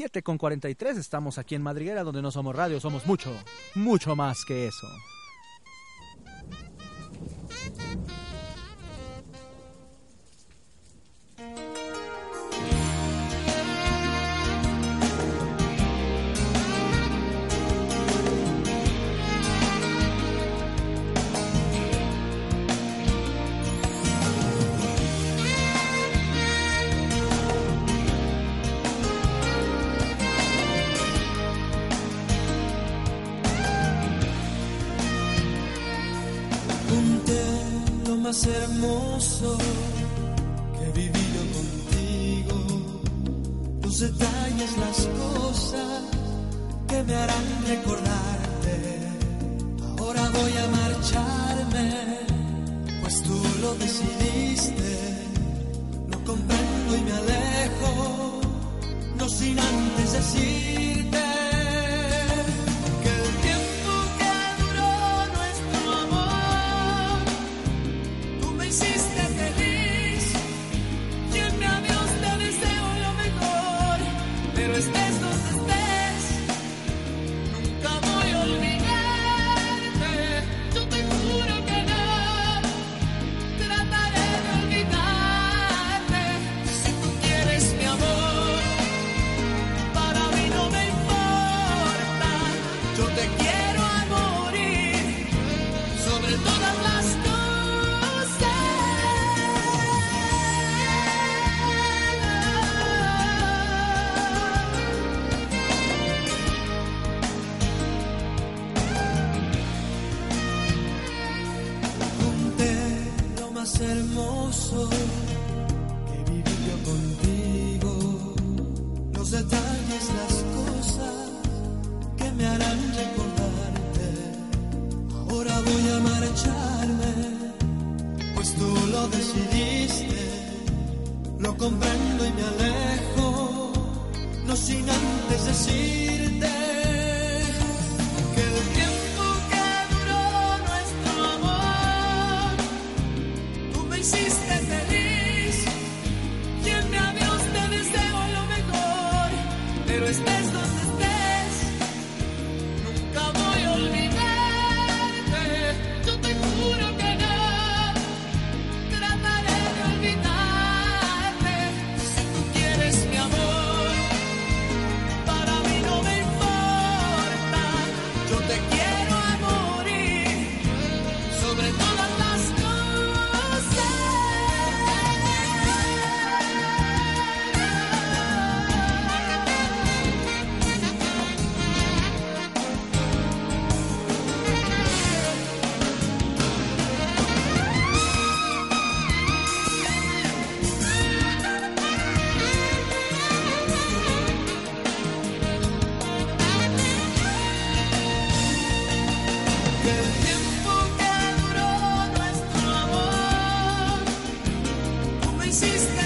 7 con 43, estamos aquí en Madriguera, donde no somos radio, somos mucho, mucho más que eso. insiste.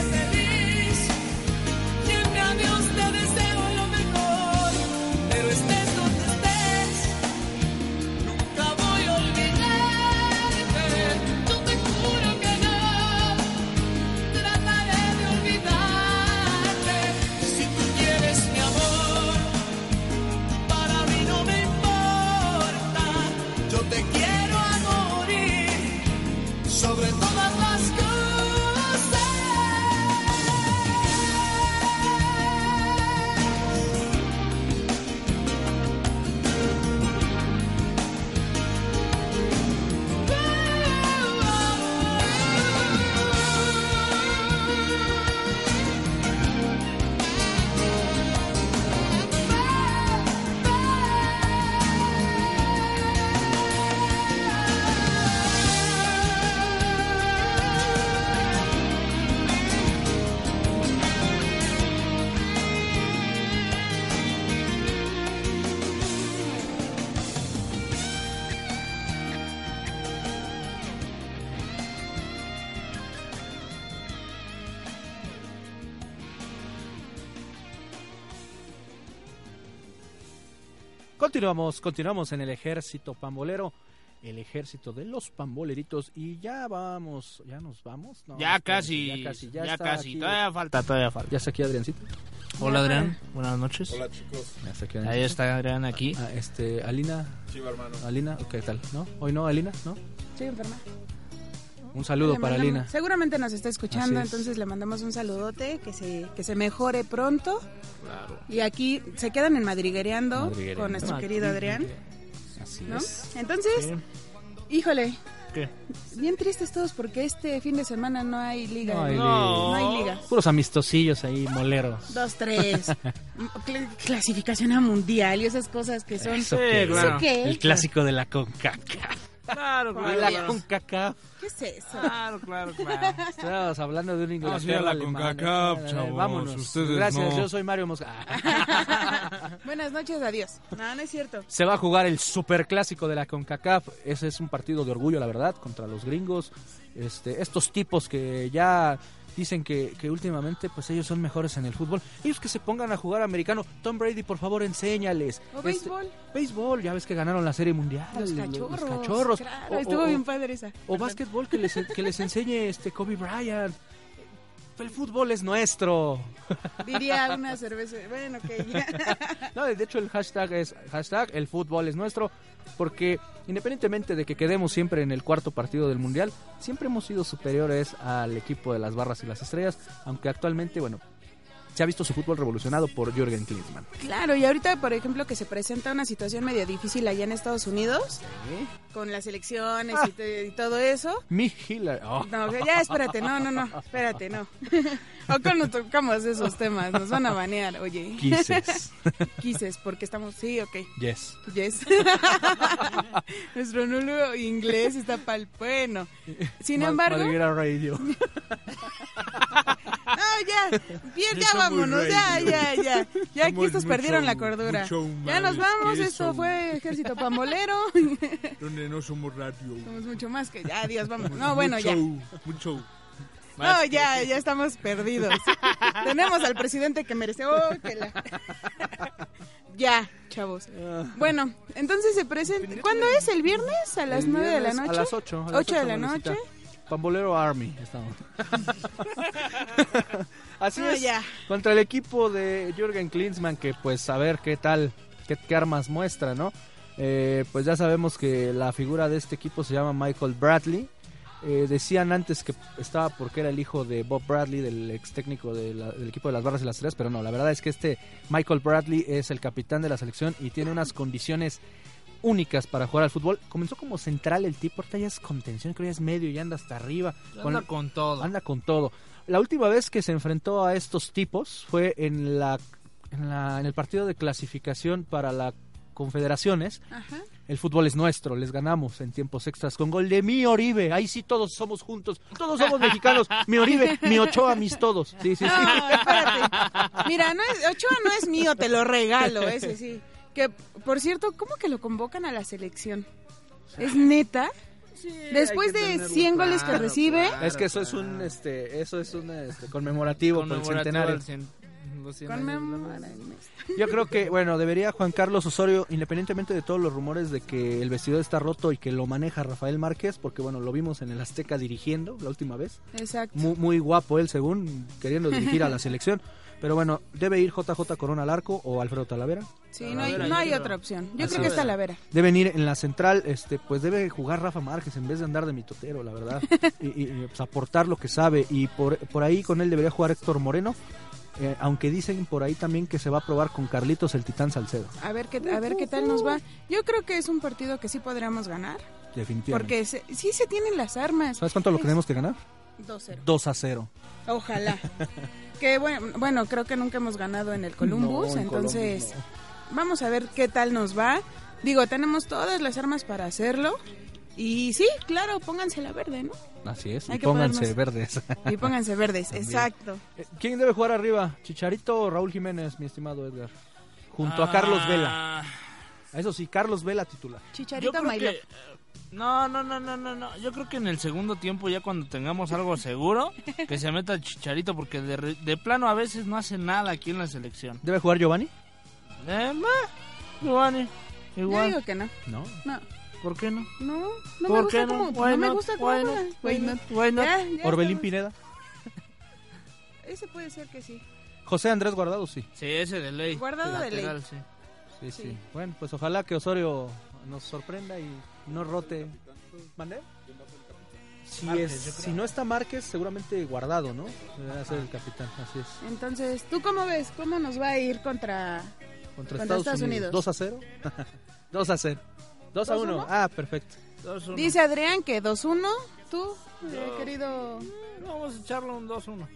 Continuamos, continuamos en el ejército pambolero. el ejército de los pamboleritos y ya vamos, ya nos vamos. No, ya, espérense, casi, ya casi, ya, ya está casi. aquí. Todavía falta, todavía falta. Ya está aquí Adriancito. Hola Adrián, buenas noches. Hola chicos, Ya está aquí Ahí está Adrián aquí. Ah, este, Alina, chiva hermano. Alina, ¿qué tal? ¿No? Hoy no, Alina, ¿no? Sí, enferma. Un saludo Le para mandamos- Alina. Seguramente nos está escuchando, es. entonces le mandamos un saludote, que se, que se mejore pronto. Claro. Y aquí se quedan en Madriguereando Madriguereando. con nuestro querido Adrián, Así ¿no? es. Entonces, Sí. híjole, ¿Qué? bien tristes todos porque este fin de semana no hay liga. No hay No liga. hay liga. Puros amistosillos ahí, moleros. Dos, tres. Cl- clasificación a mundial y esas cosas que son... Eso Sí, qué, claro. ¿Eso qué? El clásico de la CONCACAF. Claro, claro. la. CONCACAF. ¿Qué es eso? Claro, claro, claro. Estábamos hablando de un Inglaterra sí, a la. CONCACAF, chavos, Vámonos. ustedes Gracias, no. yo soy Mario Mosca. Buenas noches, adiós. No, no es cierto. Se va a jugar el superclásico de la CONCACAF. Ese es un partido de orgullo, la verdad, contra los gringos. Este, estos tipos que ya dicen que, que últimamente pues ellos son mejores en el fútbol. Ellos que se pongan a jugar americano. Tom Brady, por favor, enséñales. O Este, béisbol. béisbol, ya ves que ganaron la Serie Mundial. Los cachorros. Los cachorros. Claro, O- estuvo o- bien padre esa. O básquetbol que les, que les enseñe este Kobe Bryant. El fútbol es nuestro. Diría una cerveza. Bueno, que ya. No, de hecho el hashtag es hashtag el fútbol es nuestro. Porque independientemente de que quedemos siempre en el cuarto partido del mundial, siempre hemos sido superiores al equipo de las barras y las estrellas. Aunque actualmente, bueno, se ha visto su fútbol revolucionado por Jürgen Klinsmann. Claro, y ahorita, por ejemplo, que se presenta una situación medio difícil allá en Estados Unidos, con las elecciones y, te- y todo eso. Mi Hillary. oh, No, ya espérate, no, no, no, espérate, no. O cuando tocamos esos temas, nos van a banear, oye. Kisses. Quises, porque estamos, sí, ok, yes. yes. Nuestro nulo inglés está pal bueno. Sin Ma- embargo, Radio. Ya, bien, ya vámonos, ya, ya, ya. Ya aquí estos perdieron la cordura. Ya nos vamos, esto eso. fue Ejército Pambolero. Donde no somos radio. Somos mucho más que ya, adiós, vamos. No, bueno, ya. Mucho. No, ya, ya estamos perdidos. Tenemos al presidente que merece. Oh, que la- ya, chavos. Bueno, entonces se presenta. ¿Cuándo es? ¿El viernes? ¿A las nueve de la noche? A las 8. A las Ocho de la noche. Pambolero Army. Estamos. Así No, es. ya. Contra el equipo de Jürgen Klinsmann, que pues a ver qué tal, qué, qué armas muestra, ¿no? Eh, pues ya sabemos que la figura de este equipo se llama Michael Bradley. Eh, decían antes que estaba porque era el hijo de Bob Bradley, del ex técnico de la- del equipo de las barras y las tres, pero no, la verdad es que este Michael Bradley es el capitán de la selección y tiene unas condiciones únicas para jugar al fútbol. Comenzó como central el tipo, ahorita ya es contención, creo que ya es medio y anda hasta arriba. Anda con todo. Anda con todo. La última vez que se enfrentó a estos tipos fue en la en, la, en el partido de clasificación para la Confederaciones. Ajá. El fútbol es nuestro, les ganamos en tiempos extras con gol de mi Oribe. Ahí sí todos somos juntos, todos somos mexicanos. Mi Oribe, mi Ochoa, mis todos. Sí, sí, sí. No, espérate. Mira, no es, Ochoa no es mío, te lo regalo, ese sí. Que, por cierto, ¿cómo que lo convocan a la selección? ¿Es neta? Después de 100 goles que recibe, Es que eso es un este eso es un este, conmemorativo, por el Conmemorativo centenario. conmemora el mes. Yo creo que, bueno, debería Juan Carlos Osorio, independientemente de todos los rumores de que el vestidor está roto y que lo maneja Rafael Márquez, porque bueno, lo vimos en el Azteca dirigiendo la última vez. Exacto. Muy, muy guapo él, según queriendo dirigir a la selección. Pero bueno, debe ir JJ Corona al arco o Alfredo Talavera. Sí, no hay, no hay creo. otra opción. Yo Así creo que es. Talavera. Deben ir en la central, este, pues debe jugar Rafa Márquez en vez de andar de mitotero, la verdad. y, y, y, pues, aportar lo que sabe. Y por, por ahí con él debería jugar Héctor Moreno. eh, aunque dicen por ahí también que se va a probar con Carlitos el Titán Salcedo. A ver qué a ver qué tal nos va. Yo creo que es un partido que sí podríamos ganar, Definitivamente. porque se- sí se tienen las armas. ¿Sabes cuánto lo tenemos que ganar? 2-0. 2 a 0. Ojalá. que bueno, bueno, creo que nunca hemos ganado en el Columbus, No, en entonces Columbus vamos a ver qué tal nos va. Digo, tenemos todas las armas para hacerlo. Y sí, claro, pónganse la verde, ¿no? Así es, Hay y que pónganse ponernos- verdes. Y pónganse verdes, También. exacto. Eh, ¿Quién debe jugar arriba? ¿Chicharito o Raúl Jiménez, mi estimado Edgar? Junto a Carlos Vela. Ah, Eso sí, Carlos Vela titular. Yo Chicharito creo que... No, no, no, no, no, no. Yo creo que en el segundo tiempo, ya cuando tengamos algo seguro, que se meta el Chicharito, porque de, re- de plano a veces no hace nada aquí en la selección. ¿Debe jugar Giovanni? Eh, meh, Giovanni, Yo igual. digo que no. No. No. ¿Por qué no? No, no me ¿Por gusta qué no? cómo, Why no me not? gusta cómo Why juega. not? Why Why not? not? Why not? Ya, ya Orbelín. Pineda. Ese puede ser que sí. José Andrés Guardado, sí. Sí, ese de ley. Guardado de Lateral, ley. sí. Sí, sí. Sí. Bueno, pues ojalá que Osorio nos sorprenda y no rote. ¿Mandé? Si, Márquez, es- si no está Márquez, seguramente guardado, ¿no? Debe ser el capitán, así es. Entonces, ¿tú cómo ves? ¿Cómo nos va a ir contra...? Contra, Contra Estados, Estados Unidos. Unidos. 2 a 0. 2 a 0. 2 a 1. Ah, perfecto. Dos, uno. Dice Adrián que 2-1. ¿Tú, eh, querido, Vamos a echarle un 2-1.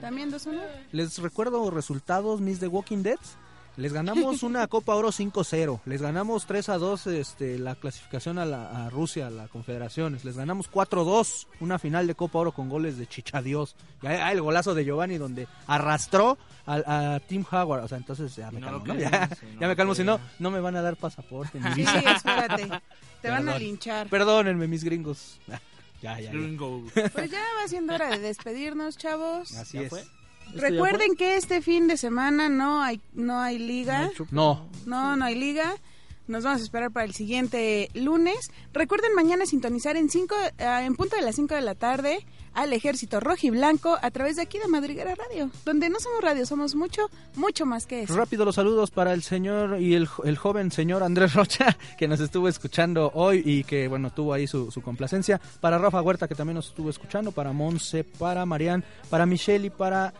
también 2-1? Les recuerdo resultados, mis de Walking Dead. Les ganamos una Copa Oro 5-0. Les ganamos 3 a 2 este, la clasificación a, la, a Rusia, a la Confederaciones. Les ganamos 4-2 una final de Copa Oro con goles de Chichadios. Y ahí- ahí el golazo de Giovanni donde arrastró al- a, Tim Howard. O sea, entonces ya me No calmo, ¿no? Ya, sí, no ya me calmo, si no, no me van a dar pasaporte. ni Sí, visa. espérate. Te van a Perdón. linchar. Perdónenme, mis gringos. Ya, ya, ya. Pues ya va siendo hora de despedirnos, chavos. Así ¿Ya es. fue? Recuerden que este fin de semana no hay no hay liga. No, No, no hay liga. Nos vamos a esperar para el siguiente lunes. Recuerden mañana sintonizar en cinco, eh, en punto de las 5 de la tarde al Ejército Rojo y Blanco a través de aquí de Madriguera Radio, donde no somos radio, somos mucho, mucho más que eso. Rápido los saludos para el señor y el, el joven señor Andrés Rocha, que nos estuvo escuchando hoy y que, bueno, tuvo ahí su, su complacencia. Para Rafa Huerta, que también nos estuvo escuchando. Para Monse, para Marian, para Michelle y para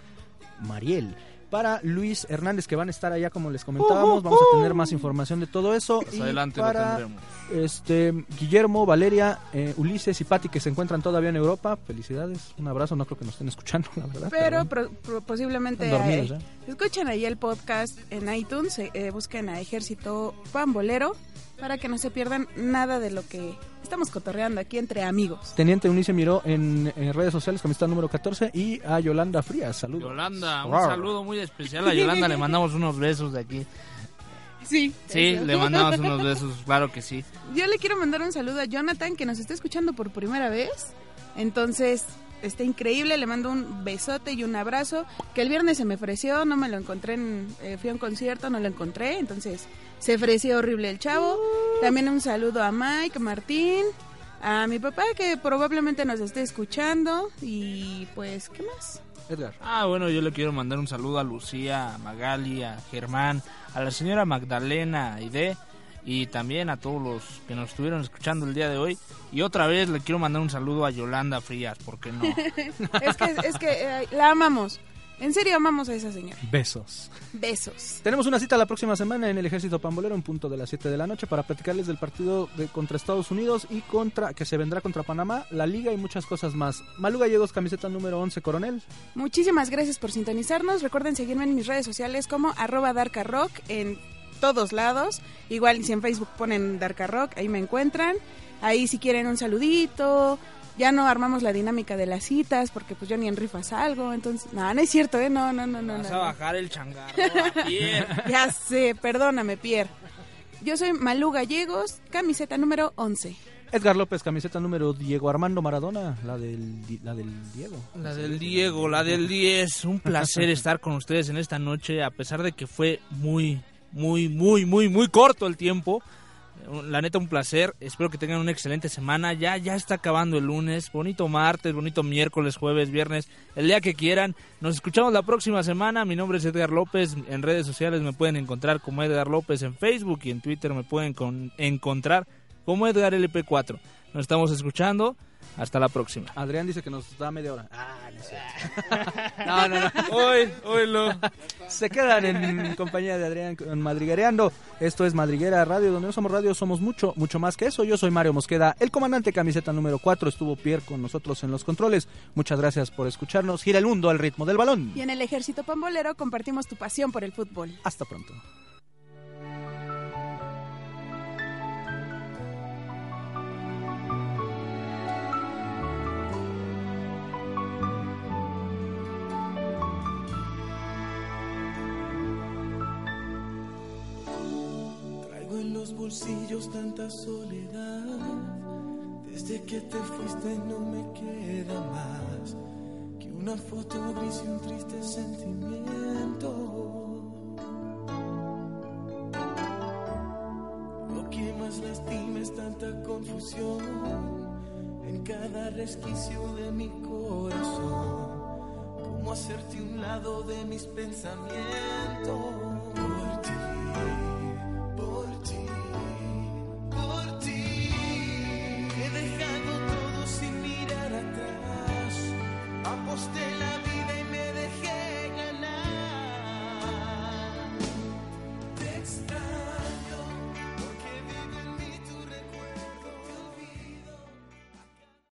Mariel. Para Luis Hernández, que van a estar allá, como les comentábamos. Vamos a tener más información de todo eso. Más Y adelante para, lo tendremos. este Guillermo, Valeria, eh, Ulises y Pati que se encuentran todavía en Europa. Felicidades, un abrazo, no creo que nos estén escuchando, la verdad. Pero bueno, pro- pro- posiblemente dormidos, eh, ¿eh? escuchen ahí el podcast en iTunes, eh, busquen a Ejército Pambolero para que no se pierdan nada de lo que estamos cotorreando aquí entre amigos. Teniente Unice Miró en, en redes sociales, camiseta número 14, y a Yolanda Frías, saludos. Yolanda, un Rar. saludo muy especial a Yolanda. Le mandamos unos besos de aquí. Sí, Sí, eso. le mandamos unos besos, claro que sí. Yo le quiero mandar un saludo a Jonathan que nos está escuchando por primera vez. Entonces, está increíble, le mando un besote y un abrazo. Que el viernes se me ofreció, no me lo encontré, en, eh, fui a un concierto, no lo encontré, entonces se ofreció horrible el chavo. También un saludo a Mike, Martín, a mi papá que probablemente nos esté escuchando y pues, ¿qué más? Edgar. Ah, bueno, yo le quiero mandar un saludo a Lucía, a Magali, a Germán, a la señora Magdalena Aide y también a todos los que nos estuvieron escuchando el día de hoy. Y otra vez le quiero mandar un saludo a Yolanda Frías, ¿por qué no? Es que, es que eh, la amamos. En serio amamos a esa señora. Besos. Besos. Tenemos una cita la próxima semana en el Ejército Pambolero en punto de las 7 de la noche para platicarles del partido de, contra Estados Unidos y contra que se vendrá contra Panamá, la liga y muchas cosas más. Malu Gallegos, camiseta número 11, coronel. Muchísimas gracias por sintonizarnos. Recuerden seguirme en mis redes sociales como arroba darkarock en todos lados. Igual si en Facebook ponen darkarock, ahí me encuentran. Ahí si quieren un saludito. Ya no armamos la dinámica de las citas porque pues yo ni en rifas algo. Entonces, no, no es cierto, ¿eh? No, no, no, no. Vas no, a no. bajar el changarro a pie. Ya sé, perdóname, Pierre. Yo soy Malú Gallegos, camiseta número 11. Edgar López, camiseta número Diego Armando Maradona, la del, la del Diego. La del Diego, la del 10. Un placer estar con ustedes en esta noche, a pesar de que fue muy, muy, muy, muy, muy corto el tiempo. La neta, un placer. Espero que tengan una excelente semana. Ya, ya está acabando el lunes. Bonito martes, bonito miércoles, jueves, viernes, el día que quieran. Nos escuchamos la próxima semana. Mi nombre es Edgar López. En redes sociales me pueden encontrar como Edgar López en Facebook y en Twitter me pueden con- encontrar como Edgar LP4. Nos estamos escuchando. Hasta la próxima. Adrián dice que nos da media hora. Ah, no es cierto. No, no, no. Hoy, hoy lo. Se quedan en compañía de Adrián con Madriguereando. Esto es Madriguera Radio, donde no somos radio, somos mucho, mucho más que eso. Yo soy Mario Mosqueda, el comandante camiseta número 4. Estuvo Pierre con nosotros en los controles. Muchas gracias por escucharnos. Gira el mundo al ritmo del balón. Y en el Ejército Pambolero compartimos tu pasión por el fútbol. Hasta pronto. Los bolsillos tanta soledad. Desde que te fuiste no me queda más que una foto gris y un triste sentimiento. Lo que más lastima es tanta cada resquicio de mi corazón. Cómo hacerte un lado de mis pensamientos.